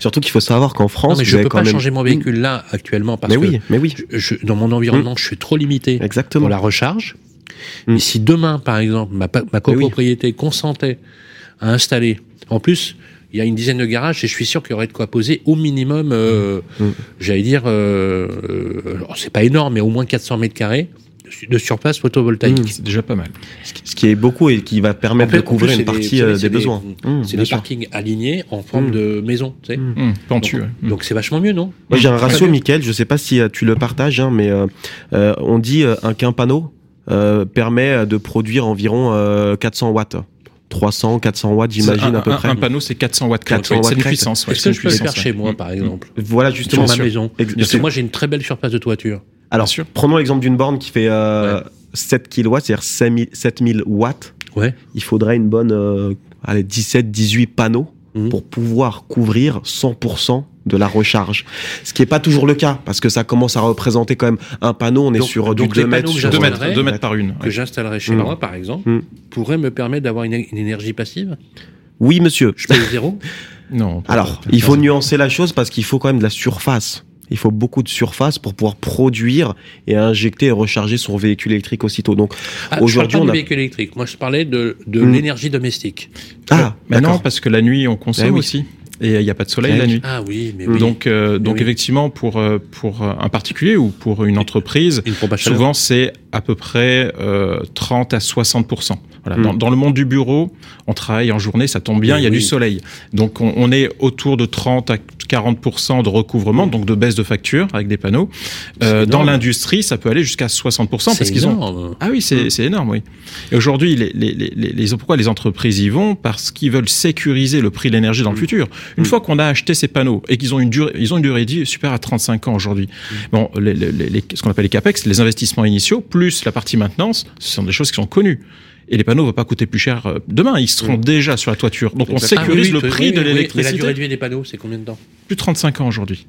Surtout qu'il faut savoir qu'en France, non, mais je ne peux pas changer mon véhicule là actuellement parce mais oui, mais oui. Je, dans mon environnement, mm. je suis trop limité Exactement. pour la recharge. Mm. Mais si demain, par exemple, ma, ma copropriété consentait à installer, en plus, il y a une dizaine de garages et je suis sûr qu'il y aurait de quoi poser au minimum, euh, mm. j'allais dire, euh, euh c'est pas énorme, mais au moins 400 mètres carrés de surface photovoltaïque. Mmh, c'est déjà pas mal. Ce qui est beaucoup et qui va permettre de couvrir une partie euh, des, besoins. Mmh, c'est des parkings alignés en forme mmh. de maison, tu sais. pentu. Donc c'est vachement mieux, non? Moi j'ai un ratio, Michael, je sais pas si euh, tu le partages, hein, mais euh, on dit un qu'un panneau permet de produire environ 400 watts. 300, 400 watts, j'imagine à peu près. Un panneau, c'est 400 watts. 400 watts. C'est une puissance. Est-ce que je peux le faire chez moi, par exemple? Voilà, justement. Sur ma maison. Parce que moi, j'ai une très belle surface de toiture. Alors, prenons l'exemple d'une borne qui fait euh, 7 kW, c'est-à-dire 7000 watts. Ouais. Il faudrait une bonne euh, allez, 17, 18 panneaux mmh. pour pouvoir couvrir 100% de la recharge. Ce qui n'est pas toujours le cas, parce que ça commence à représenter quand même un panneau, on est sur du 2 mètres, 2 mètres, 2 mètres par une. Que j'installerai chez mmh. moi, par exemple, mmh. pourrait me permettre d'avoir une, une, énergie passive? Oui, monsieur. Je paye zéro? Non. Alors, il faut nuancer la chose parce qu'il faut quand même de la surface il faut beaucoup de surface pour pouvoir produire et injecter et recharger son véhicule électrique aussitôt. Donc ah, aujourd'hui, on a... véhicule électrique. Moi, je parlais de, de hmm. l'énergie domestique. Ah, mais non, parce que la nuit, on consomme aussi. et il n'y a pas de soleil la nuit. Ah oui, mais oui. Donc, euh, donc oui. effectivement, pour euh, pour un particulier ou pour une entreprise, Une souvent c'est à peu près euh, 30 à 60 voilà. Mm. dans, dans le monde du bureau, on travaille en journée, ça tombe bien, Oui, il y a oui. du soleil. Donc on, on est autour de 30 à 40 de recouvrement, donc de baisse de facture avec des panneaux. Euh, dans l'industrie, ça peut aller jusqu'à 60 parce qu'ils ont ah oui, c'est c'est énorme, oui. Et aujourd'hui, les, les, les, les, les- pourquoi les entreprises y vont? Parce qu'ils veulent sécuriser le prix de l'énergie dans le futur. Une fois qu'on a acheté ces panneaux et qu'ils ont une durée, ils ont une durée de vie supérieure à 35 ans aujourd'hui. Bon, les- ce qu'on appelle les capex, les investissements initiaux plus la partie maintenance, ce sont des choses qui sont connues. Et les panneaux ne vont pas coûter plus cher euh, demain. Ils seront déjà sur la toiture. Donc on sécurise Ah oui, le prix oui, de. Mais la l'électricité. durée de vie des panneaux, c'est combien de temps? Plus de 35 ans aujourd'hui.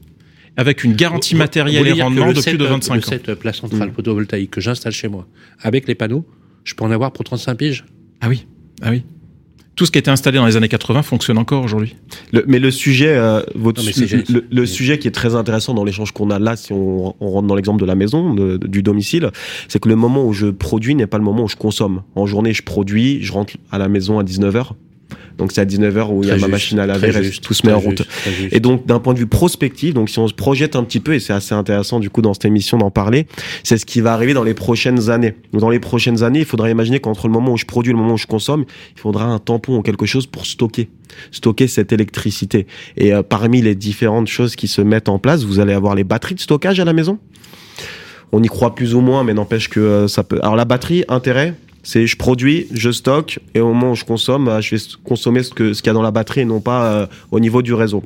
Avec une garantie Vous- matérielle vous et rendement de plus de setup 25 de ans. cette place centrale photovoltaïque que j'installe chez moi, avec les panneaux, je peux en avoir pour 35 piges? Ah oui, ah oui. Tout ce qui a été installé dans les années 80 fonctionne encore aujourd'hui. Le- mais le sujet, euh, votre Non, mais le, sujet qui est très intéressant dans l'échange qu'on a là, si on, on rentre dans l'exemple de la maison, de- du domicile, c'est que le moment où je produis n'est pas le moment où je consomme. En journée, je produis, je rentre à la maison à 19h. Donc c'est à 19h où il y a ma machine à laver, et juste, tout se met en route. juste. Et donc, d'un point de vue prospectif, donc si on se projette un petit peu, et c'est assez intéressant du coup dans cette émission d'en parler, c'est ce qui va arriver dans les prochaines années. Donc, dans les prochaines années, il faudra imaginer qu'entre le moment où je produis et le moment où je consomme, il faudra un tampon ou quelque chose pour stocker, stocker cette électricité. Et euh, parmi les différentes choses qui se mettent en place, vous allez avoir les batteries de stockage à la maison. On y croit plus ou moins, mais n'empêche que euh, ça peut. Alors la batterie, intérêt, c'est je produis, je stocke, et au moment où je consomme, bah, je vais consommer ce que ce qu'il y a dans la batterie et non pas euh, au niveau du réseau.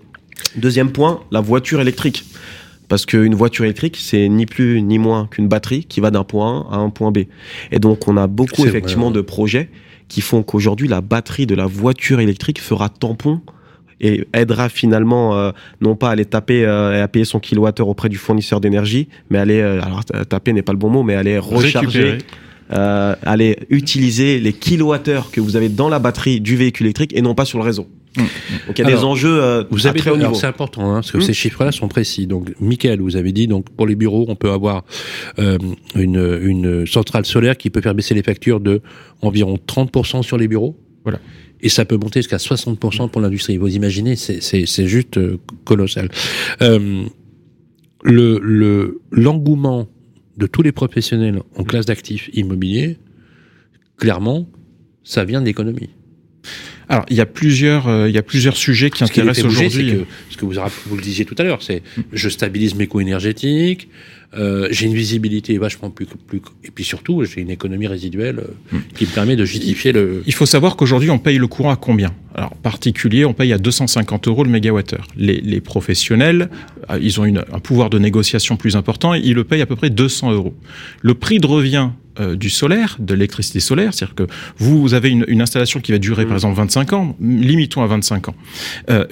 Deuxième point, la voiture électrique. Parce qu'une voiture électrique, c'est ni plus ni moins qu'une batterie qui va d'un point A à un point B. Et donc, on a beaucoup effectivement vrai, de projets qui font qu'aujourd'hui, la batterie de la voiture électrique fera tampon et aidera finalement euh, non pas à aller taper euh, et à payer son kilowattheure auprès du fournisseur d'énergie, mais aller euh, alors taper n'est pas le bon mot, mais aller recharger, Récupérer. Euh, aller utiliser les kilowattheures que vous avez dans la batterie du véhicule électrique et non pas sur le réseau. Mmh. Donc il y a des enjeux euh, Vous avez très haut niveau. c'est important hein, parce que Hmm. ces chiffres-là sont précis. Donc, Michael, vous avez dit donc pour les bureaux, on peut avoir euh, une, une centrale solaire qui peut faire baisser les factures de environ 30% sur les bureaux. Voilà. Et ça peut monter jusqu'à 60% pour l'industrie. Vous imaginez, c'est juste euh, colossal. Euh, le le l'engouement de tous les professionnels en classe d'actifs immobiliers, clairement, ça vient de l'économie. Alors, il y a plusieurs, euh, il y a plusieurs sujets qui Ce intéressent aujourd'hui. ce que vous, vous le disiez tout à l'heure, c'est je stabilise mes coûts énergétiques, euh, j'ai une visibilité vachement plus, plus et puis surtout j'ai une économie résiduelle euh, qui me permet de justifier le. Il faut savoir qu'aujourd'hui, on paye le courant à combien? Alors, particulier, on paye à 250 euros le mégawattheure. Les, les professionnels, euh, ils ont une- un pouvoir de négociation plus important, ils le payent à peu près 200 euros. Le prix de revient euh, du solaire, de l'électricité solaire, c'est-à-dire que vous avez une, une installation qui va durer par exemple 25 ans, limitons à 25 ans. Euh,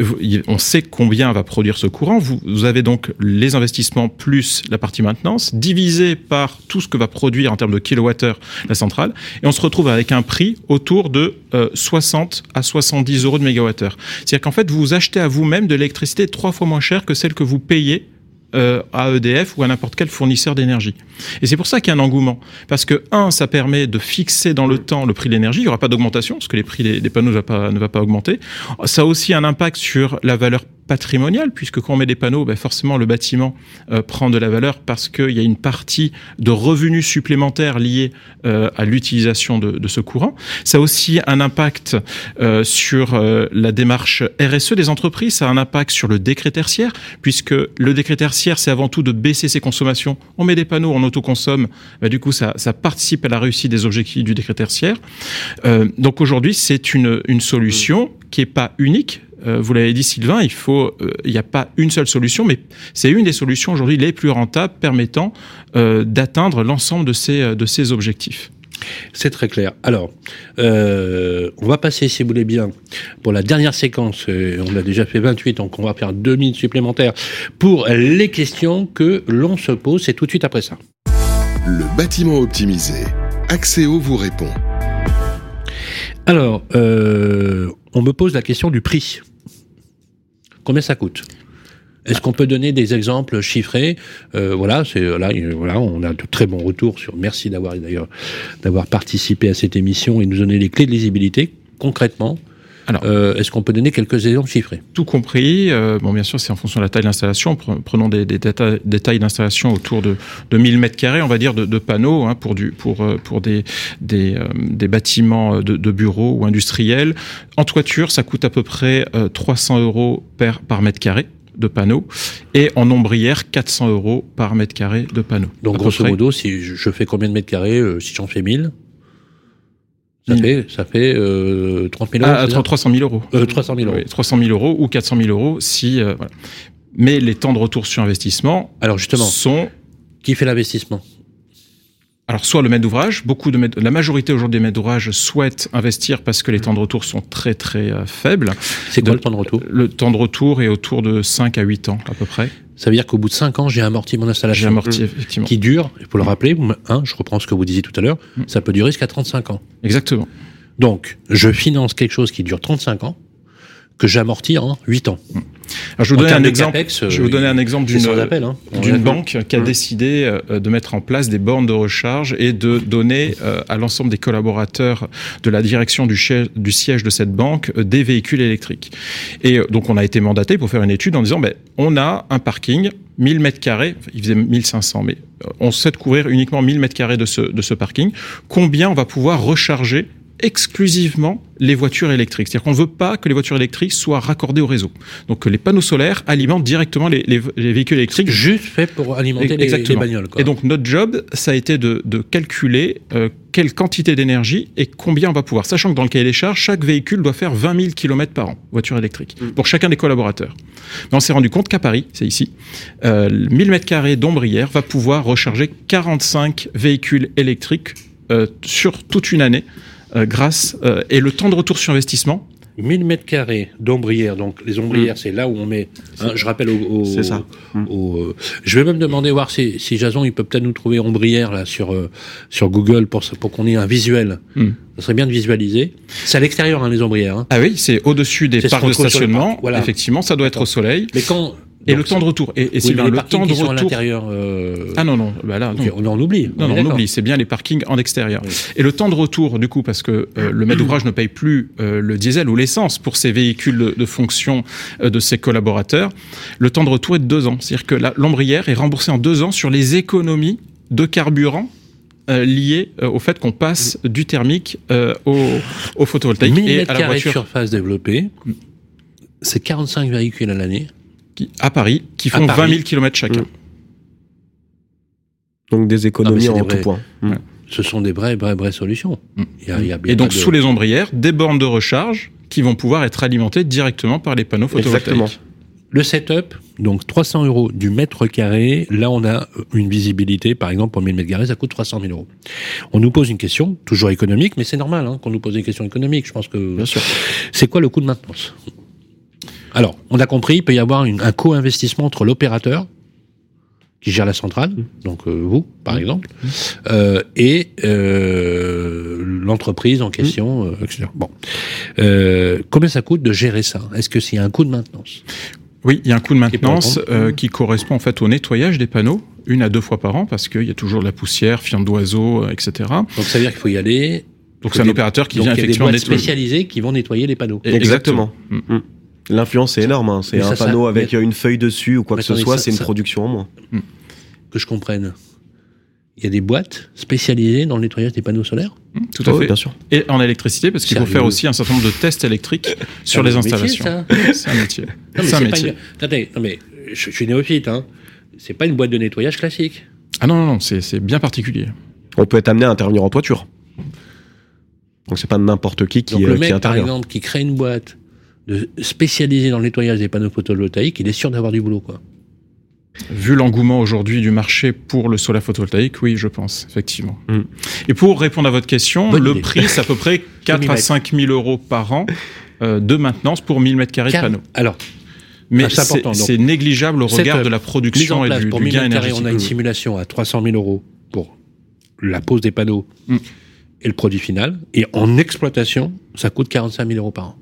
on sait combien va produire ce courant. Vous, vous avez donc les investissements plus la partie maintenance divisé par tout ce que va produire en termes de kilowattheure la centrale, et on se retrouve avec un prix autour de euh, 60 à 70 euros de mégawattheure. C'est-à-dire qu'en fait, vous achetez à vous-même de l'électricité trois fois moins chère que celle que vous payez euh, à EDF ou à n'importe quel fournisseur d'énergie. Et c'est pour ça qu'il y a un engouement. Parce que, un, ça permet de fixer dans le temps le prix de l'énergie. Il n'y aura pas d'augmentation, parce que les prix des, des panneaux ne va, pas, ne va pas augmenter. Ça a aussi un impact sur la valeur patrimoniale, puisque quand on met des panneaux, ben forcément le bâtiment euh, prend de la valeur parce qu'il y a une partie de revenus supplémentaires liés euh, à l'utilisation de, de ce courant. Ça a aussi un impact euh, sur la démarche RSE des entreprises, ça a un impact sur le décret tertiaire, puisque le décret tertiaire, c'est avant tout de baisser ses consommations. On met des panneaux, on autoconsomme, bah, du coup, ça, ça participe à la réussite des objectifs du décret tertiaire. Donc aujourd'hui, c'est une, une solution qui est pas unique. Euh, vous l'avez dit, Sylvain, il faut, euh, il n'y a pas une seule solution, mais c'est une des solutions aujourd'hui les plus rentables permettant euh, d'atteindre l'ensemble de ces, euh, de ces objectifs. C'est très clair. Alors, euh, on va passer, si vous voulez bien, pour la dernière séquence. euh, on a déjà fait 28, donc on va faire deux minutes supplémentaires pour les questions que l'on se pose. C'est tout de suite après ça. Le bâtiment optimisé. Axéo vous répond. Alors, euh, on me pose la question du prix. Combien ça coûte? Est-ce qu'on peut donner des exemples chiffrés? Euh, Voilà, c'est là, voilà, on a de très bons retours sur. Merci d'avoir d'ailleurs d'avoir participé à cette émission et nous donner les clés de lisibilité concrètement. Euh, Est-ce qu'on peut donner quelques exemples chiffrés Tout compris, euh, bon bien sûr c'est en fonction de la taille de l'installation, Pre- prenons des, des, déta- des tailles d'installation autour de, de 1000 mètres carrés, on va dire, de, de panneaux hein, pour, du, pour, euh, pour des, des, euh, des bâtiments de, de bureaux ou industriels. En toiture, ça coûte à peu près euh, 300 euros par, par mètre carré de panneaux et en ombrière 400 euros par mètre carré de panneaux. Donc grosso modo, si je je fais combien de mètres carrés euh, Si j'en fais 1000, ça fait, ça fait euh, 30 000 euros. Ah, c'est ça 300 000 euros. Euh, 300 000 euros. Oui, 300 000 euros ou 400 000 euros si. euh, voilà. Mais les temps de retour sur investissement Alors justement, sont qui fait l'investissement? Alors soit le maître d'ouvrage, beaucoup de maîtres- la majorité aujourd'hui des maîtres d'ouvrage souhaitent investir parce que les temps de retour sont très très euh, faibles. C'est quoi De- le temps de retour? Le temps de retour est autour de 5 à 8 ans à peu près. Ça veut dire qu'au bout de 5 ans, j'ai amorti mon J'ai installation. amorti effectivement. Qui dure, il faut le rappeler, hein, je reprends ce que vous disiez tout à l'heure, Mm. ça peut durer jusqu'à 35 ans. Exactement. Donc, je finance quelque chose qui dure 35 ans, que j'amortis en 8 ans. Alors, je vais vous donner un exemple. capex, euh, je vais vous donner un exemple d'une. Hein. Banque qui a Mm. décidé euh, de mettre en place des bornes de recharge et de donner euh, à l'ensemble des collaborateurs de la direction du, siège de cette banque euh, des véhicules électriques. Et euh, donc on a été mandaté pour faire une étude en disant ben, on a un parking 1000 mètres carrés, il faisait 1500 mais euh, on souhaite couvrir uniquement 1000 mètres carrés de ce, de ce parking. Combien on va pouvoir recharger exclusivement les voitures électriques. C'est-à-dire qu'on ne veut pas que les voitures électriques soient raccordées au réseau. Donc que les panneaux solaires alimentent directement les, les- les véhicules électriques Juste fait pour alimenter les, les bagnoles. Quoi. et donc notre job, ça a été de, de calculer euh, quelle quantité d'énergie et combien on va pouvoir. Sachant que dans le cahier des charges, chaque véhicule doit faire 20 000 km par an, voiture électrique, Mm. pour chacun des collaborateurs. Mais on s'est rendu compte qu'à Paris, c'est ici, euh, 1000 mètres carrés d'ombrière va pouvoir recharger 45 véhicules électriques euh, sur toute une année. Euh, grâce euh, et le temps de retour sur investissement 1000 mètres carrés d'ombrières. Donc, les ombrières, c'est là où on met. hein, je rappelle au. au- C'est ça. Mm. au, euh, je vais même demander voir si, si Jason, il peut peut-être nous trouver ombrière là sur euh, sur Google pour pour qu'on ait un visuel. Mm. Ça serait bien de visualiser. C'est à l'extérieur hein, les ombrières. hein. ah oui c'est au-dessus des parcs de stationnement parc, voilà. effectivement ça doit être au soleil Mais quand et le temps de retour et, et oui, Sylvain, les le parkings temps de sont à retour l'intérieur. euh, ah non non bah là on en oublie. Non, non, on oublie, c'est bien les parkings en extérieur. Oui. Et le temps de retour, du coup, parce que euh, le maître d'ouvrage ne paye plus euh, le diesel ou l'essence pour ses véhicules de, de fonction de ses collaborateurs, le temps de retour est de deux ans. C'est-à-dire que l'ombrière est remboursée en deux ans sur les économies de carburant euh, liées euh, au fait qu'on passe du thermique euh, au, au photovoltaïque 1000 et mètres à la voiture surface développée. C'est 45 véhicules à l'année. Qui- à Paris qui font Paris. 20 000 km chacun. Mm. Donc des économies Ah, en des tout vrais- point. Mm. Ce sont des vraies, vraies, vraies solutions. Mm. Y a- y a- Et donc, de- sous les ombrières, des bornes de recharge qui vont pouvoir être alimentées directement par les panneaux photovoltaïques. Exactement. Le setup, donc 300 euros du mètre carré. Là, on a une visibilité, par exemple, pour 1000 mètres carrés, ça coûte 300 000 euros. On nous pose une question, toujours économique, mais c'est normal hein, qu'on nous pose des questions économiques. Je pense que Bien sûr. c'est quoi le coût de maintenance? Alors, on a compris, il peut y avoir une- un co-investissement entre l'opérateur qui gère la centrale, donc euh, vous, par exemple, euh, et euh, l'entreprise en question, euh, etc. Bon, Euh, combien ça coûte de gérer ça? Est-ce que c'est un coût de maintenance? Oui, il y a un coût de maintenance euh, qui correspond en fait au nettoyage des panneaux, une à deux fois par an, parce qu'il y a toujours de la poussière, fientes d'oiseaux, etc. Donc ça veut dire qu'il faut y aller. Donc c'est un opérateur qui donc vient il y a des effectivement boîtes nettoyer. spécialisées qui vont nettoyer les panneaux. Exactement. L'influence est énorme. hein. C'est un ça, ça- panneau avec mais- une feuille dessus ou quoi Mais que ce soit, c'est une ça- production en moins. Que je comprenne. Il y a des boîtes spécialisées dans le nettoyage des panneaux solaires. Mm, Tout à fait. bien sûr. Et en électricité, parce qu'il faut faire aussi un certain nombre de tests électriques sur les installations. C'est un métier. C'est un c'est pas métier. une... Attendez, non, mais je, je suis néophyte, hein. C'est pas une boîte de nettoyage classique. Ah non, non, non, c'est c'est bien particulier. On peut être amené à intervenir en toiture. Donc c'est pas n'importe qui qui, Donc euh, le qui mec, par intervient. exemple, qui crée une boîte de spécialisée dans le nettoyage des panneaux photovoltaïques, il est sûr d'avoir du boulot, quoi. Vu l'engouement aujourd'hui du marché pour le solaire photovoltaïque, oui, je pense, effectivement. Mm. Et pour répondre à votre question, Bonne le idée. prix, c'est à peu près 4 à mettre. 5 000 euros par an euh, de maintenance pour 1000 mètres carrés de panneaux. Alors, Mais Ah, c'est négligeable au regard euh, de la mise en production et place du, pour du 1000 gain mètres carrés, on a une énergétique. simulation à 300 000 euros pour la pose des panneaux Mm. et le produit final. Et en exploitation, ça coûte 45 000 euros par an.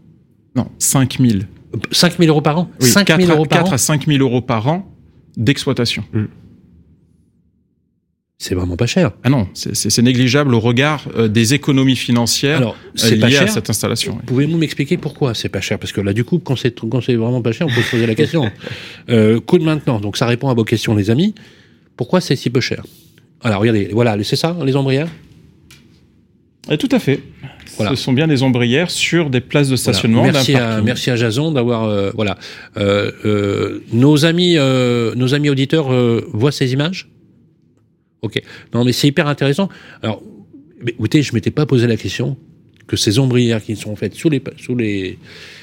Non, 5 000. Euh, 5 000 euros par an Oui, 5 000 4, euros à, par 4 an à 5 000 euros par an d'exploitation. c'est vraiment pas cher. Ah non, c'est négligeable au regard euh, des économies financières Alors, euh, liées à cette installation. Pouvez-vous m'expliquer pourquoi c'est pas cher? Parce que là, du coup, quand c'est vraiment pas cher, on peut se poser la question. euh, coût de maintenant, donc ça répond à vos questions, les amis. Pourquoi c'est si peu cher? Alors, regardez, voilà, c'est ça, les ombrières et tout à fait. Voilà. Ce sont bien des ombrières sur des places de stationnement. Merci, à, merci à Jason d'avoir euh, voilà. Euh, euh, nos amis, nos amis auditeurs voient ces images? Ok. Non, mais c'est hyper intéressant. Alors, écoutez, je m'étais pas posé la question que ces ombrières qui sont faites sous les sous les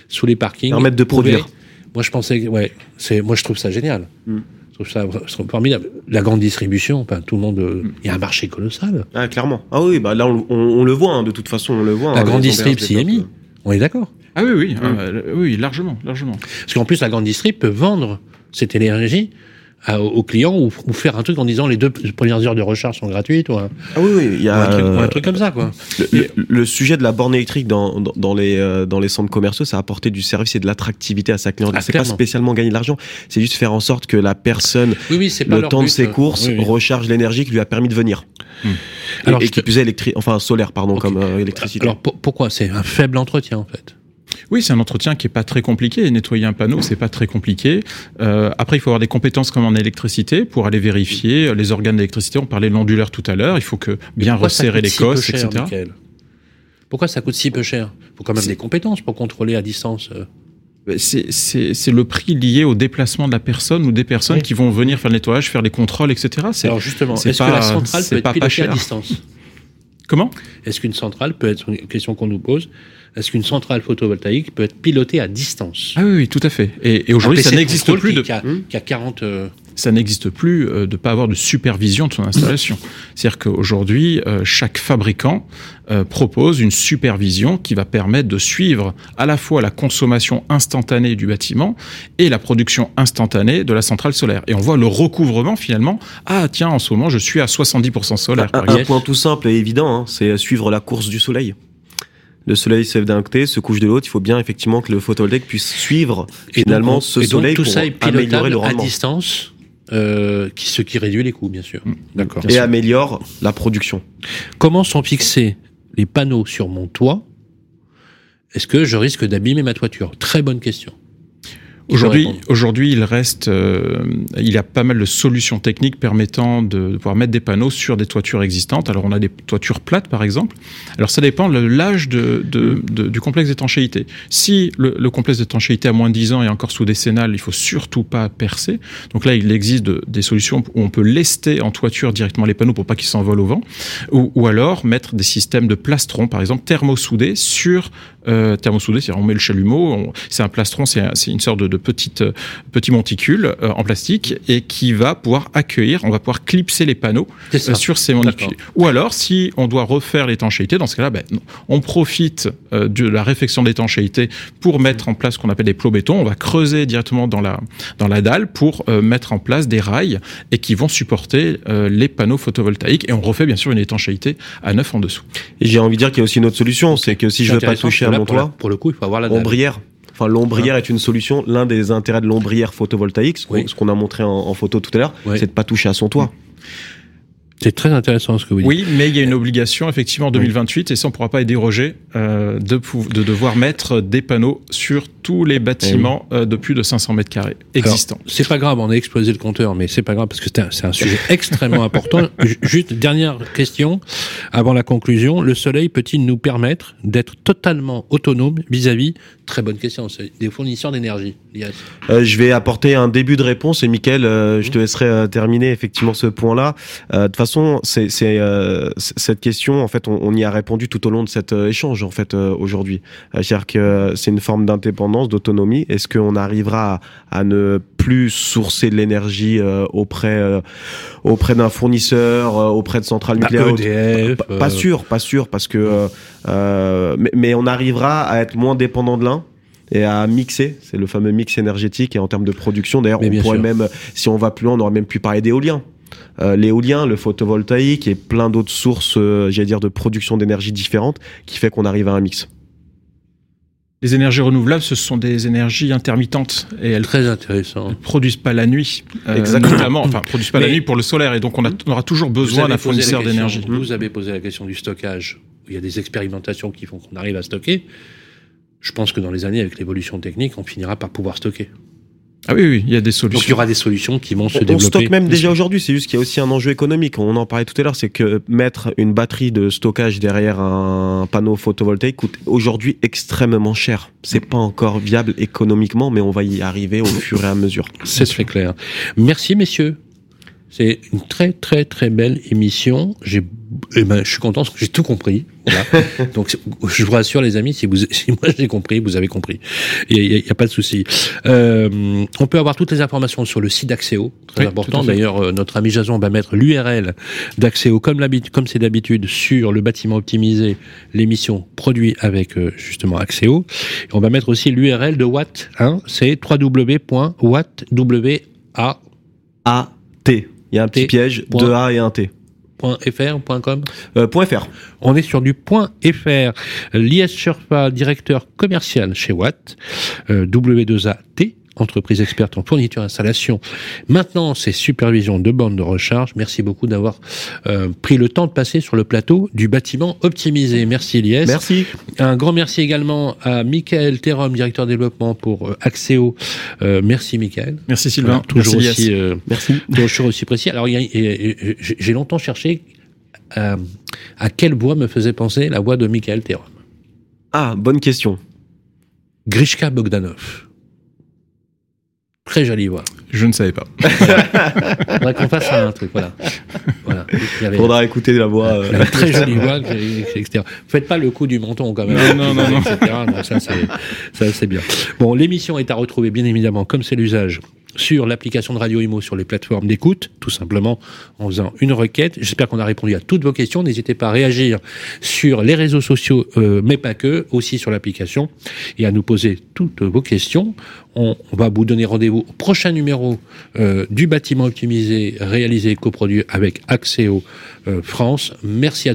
sous les parkings permettent de produire. moi, je pensais, ouais, c'est moi je trouve ça génial. Mm. Je trouve ça formidable. La grande distribution, enfin, tout le monde, euh, mm. il y a un marché colossal. Ah, clairement. Ah oui, bah là, on, le voit, hein, de toute façon, on le voit. La hein, grande distrib s'y est mis. On est d'accord. Ah oui, oui, mm. euh, oui, largement, largement. Parce qu'en plus, la grande distrib peut vendre cette énergie aux clients ou, faire un truc en disant les deux premières heures de recharge sont gratuites ou un, ah oui, oui, il y a un truc, comme ça quoi. Le, sujet de la borne électrique dans, dans, les euh, dans les centres commerciaux, ça a apporté du service et de l'attractivité à sa clientèle. Ah, c'est pas spécialement gagner de l'argent, c'est juste faire en sorte que la personne, oui, le temps de ses courses, recharge l'énergie qui lui a permis de venir. Hmm. Alors, et, qui plus électrique, enfin solaire pardon, comme euh, électricité. Alors pourquoi? C'est un faible entretien en fait oui, c'est un entretien qui est pas très compliqué. Nettoyer un panneau, c'est pas très compliqué. Euh, après, il faut avoir des compétences comme en électricité pour aller vérifier les organes d'électricité. On parlait de l'onduleur tout à l'heure. Il faut que bien resserrer les cosses, etc. Pourquoi ça coûte si peu cher? Il faut quand même des compétences pour contrôler à distance. Euh. C'est le prix lié au déplacement de la personne ou des personnes qui vont venir faire le nettoyage, faire les contrôles, etc. Alors justement, est-ce que la centrale peut être pilotée à distance? Comment? Est-ce qu'une centrale peut être une question qu'on nous pose? Est-ce qu'une centrale photovoltaïque peut être pilotée à distance Ah oui, oui, tout à fait. Et, aujourd'hui, ça n'existe plus de. Qui a, 40. Euh, ça n'existe plus euh, de ne pas avoir de supervision de son installation. C'est-à-dire qu'aujourd'hui, euh, chaque fabricant propose une supervision qui va permettre de suivre à la fois la consommation instantanée du bâtiment et la production instantanée de la centrale solaire. Et on voit le recouvrement finalement. Ah tiens, en ce moment, je suis à 70% solaire. Un, un point tout simple et évident, hein, c'est suivre la course du soleil le soleil se lève d'un côté, se couche de l'autre. Il faut bien effectivement que le photovoltaïque puisse suivre finalement ce soleil tout pour ça est améliorer le rendement. à distance. Euh, qui, ce qui réduit les coûts, bien sûr. Mm. D'accord. Et améliore la production. Comment sont fixés les panneaux sur mon toit? Est-ce que je risque d'abîmer ma toiture? Très bonne question. Aujourd'hui, aujourd'hui, il reste, euh, il y a pas mal de solutions techniques permettant de, pouvoir mettre des panneaux sur des toitures existantes. Alors, on a des toitures plates, par exemple. Alors, ça dépend de l'âge de, de, de, du complexe d'étanchéité. Si le, le complexe d'étanchéité a moins de 10 ans et encore sous décennal, il faut surtout pas percer. Donc là, il existe des solutions où on peut lester en toiture directement les panneaux pour pas qu'ils s'envolent au vent, ou, ou, alors mettre des systèmes de plastron, par exemple thermosoudés sur euh, thermosoudés, c'est-à-dire on met le chalumeau, c'est un plastron, c'est une sorte de de petites, euh, petits monticules euh, en plastique et qui va pouvoir accueillir, on va pouvoir clipser les panneaux euh, sur ces monticules. Ou alors, si on doit refaire l'étanchéité, dans ce cas-là, ben, on profite de la réfection d'étanchéité pour mettre en place ce qu'on appelle des plots béton. On va creuser directement dans la, dans la dalle pour mettre en place des rails et qui vont supporter les panneaux photovoltaïques. Et on refait bien sûr une étanchéité à neuf en dessous. Et j'ai envie de dire qu'il y a aussi une autre solution, c'est que si je veux pas toucher à pour le coup, il faut avoir la dalle. ombrière. Enfin, l'ombrière est une solution. L'un des intérêts de l'ombrière photovoltaïque, ce qu'on a montré en, photo tout à l'heure, c'est de pas toucher à son toit. C'est très intéressant ce que vous dites. Oui, mais il y a une obligation effectivement en 2028 et ça on pourra pas y déroger euh, de, de devoir mettre des panneaux sur tous les bâtiments eh euh, de plus de 500 mètres carrés existants. C'est pas grave, on a explosé le compteur, mais c'est pas grave parce que c'est un, sujet extrêmement important. Juste dernière question avant la conclusion. Le soleil peut-il nous permettre d'être totalement autonome vis-à-vis Très bonne question. Des fournisseurs d'énergie. Euh, je vais apporter un début de réponse et Mickaël, je te laisserai terminer effectivement ce point-là. de façon, c'est cette question, en fait, on, on, y a répondu tout au long de cet échange en fait aujourd'hui. C'est-à-dire que c'est une forme d'indépendance d'autonomie Est-ce qu'on arrivera à, ne plus sourcer de l'énergie euh, auprès euh, auprès d'un fournisseur, euh, auprès de centrales bah, nucléaires pas, sûr, pas sûr, parce que mais, on arrivera à être moins dépendant de l'un et à mixer, c'est le fameux mix énergétique et en termes de production. D'ailleurs, on pourrait même, si on va plus loin, on aurait même pu parler d'éolien. L'éolien, le photovoltaïque et plein d'autres sources, j'allais dire, de production d'énergie différentes, qui fait qu'on arrive à un mix. Les énergies renouvelables, ce sont des énergies intermittentes et elles Très intéressant. ne produisent pas la nuit. Euh, Exactement. enfin, produisent pas la nuit pour le solaire et donc on, a- on aura toujours besoin d'un fournisseur d'énergie. Vous avez posé la question du stockage. Il y a des expérimentations qui font qu'on arrive à stocker. Je pense que dans les années, avec l'évolution technique, on finira par pouvoir stocker. Ah oui, oui, il y a des Donc il y solutions. aura des solutions qui vont se On, on développer. stocke même déjà aujourd'hui, c'est juste qu'il y a aussi un enjeu économique. On en parlait tout à l'heure, c'est que mettre une batterie de stockage derrière un panneau photovoltaïque coûte aujourd'hui extrêmement cher. C'est pas encore viable économiquement, mais on va y arriver au fur et à mesure. C'est très clair. Merci messieurs. C'est une très très très belle émission. J'ai, eh ben, je suis content parce que j'ai tout compris. Voilà. Donc je vous rassure les amis, si vous, si moi j'ai compris, vous avez compris. Il y, a- pas de souci. Euh, on peut avoir toutes les informations sur le site d'Axéo, très Oui, important. D'ailleurs, euh, notre ami Jason va mettre l'URL d'Axéo comme c'est d'habitude sur le bâtiment optimisé, l'émission produit avec euh, justement Axéo. Et on va mettre aussi l'URL de Watt. Hein, c'est www.watt w a A, T. Il y a un petit piège, Point. deux A et un T. .fr, .com. Euh, point .fr. On est sur du point .fr. Lies Sherpa, directeur commercial chez Watt, euh, W2AT, entreprise experte en fourniture et installation. Maintenant, c'est supervision de bornes de recharge. Merci beaucoup d'avoir euh, pris le temps de passer sur le plateau du bâtiment optimisé. Merci Lies. Merci. Un grand merci également à Michael Terom, directeur développement pour euh, Axéo. Euh, merci Michael. Merci Sylvain. Toujours Merci, aussi euh, Merci. toujours aussi précis. Alors, et- et- j'ai longtemps cherché euh, à quelle voix me faisait penser la voix de Michael Terom. Ah, bonne question. Grishka Bogdanov. Très jolie voix. Je ne savais pas. Faudrait qu'on fasse un truc, voilà. voilà. Il y avait- Faudra écouter la voix. euh, il avait une très jolie voix, etc. Faites pas le coup du menton quand même. Non, non, non, non. etc. Non, ça, c'est, ça, c'est bien. Bon, l'émission est à retrouver, bien évidemment, comme c'est l'usage, sur l'application de Radio Imo, sur les plateformes d'écoute, tout simplement en faisant une requête. J'espère qu'on a répondu à toutes vos questions. N'hésitez pas à réagir sur les réseaux sociaux, euh, mais pas que, aussi sur l'application, et à nous poser toutes vos questions. On, va vous donner rendez-vous au prochain numéro euh, du bâtiment optimisé, réalisé et coproduit avec Axéo euh, France. Merci à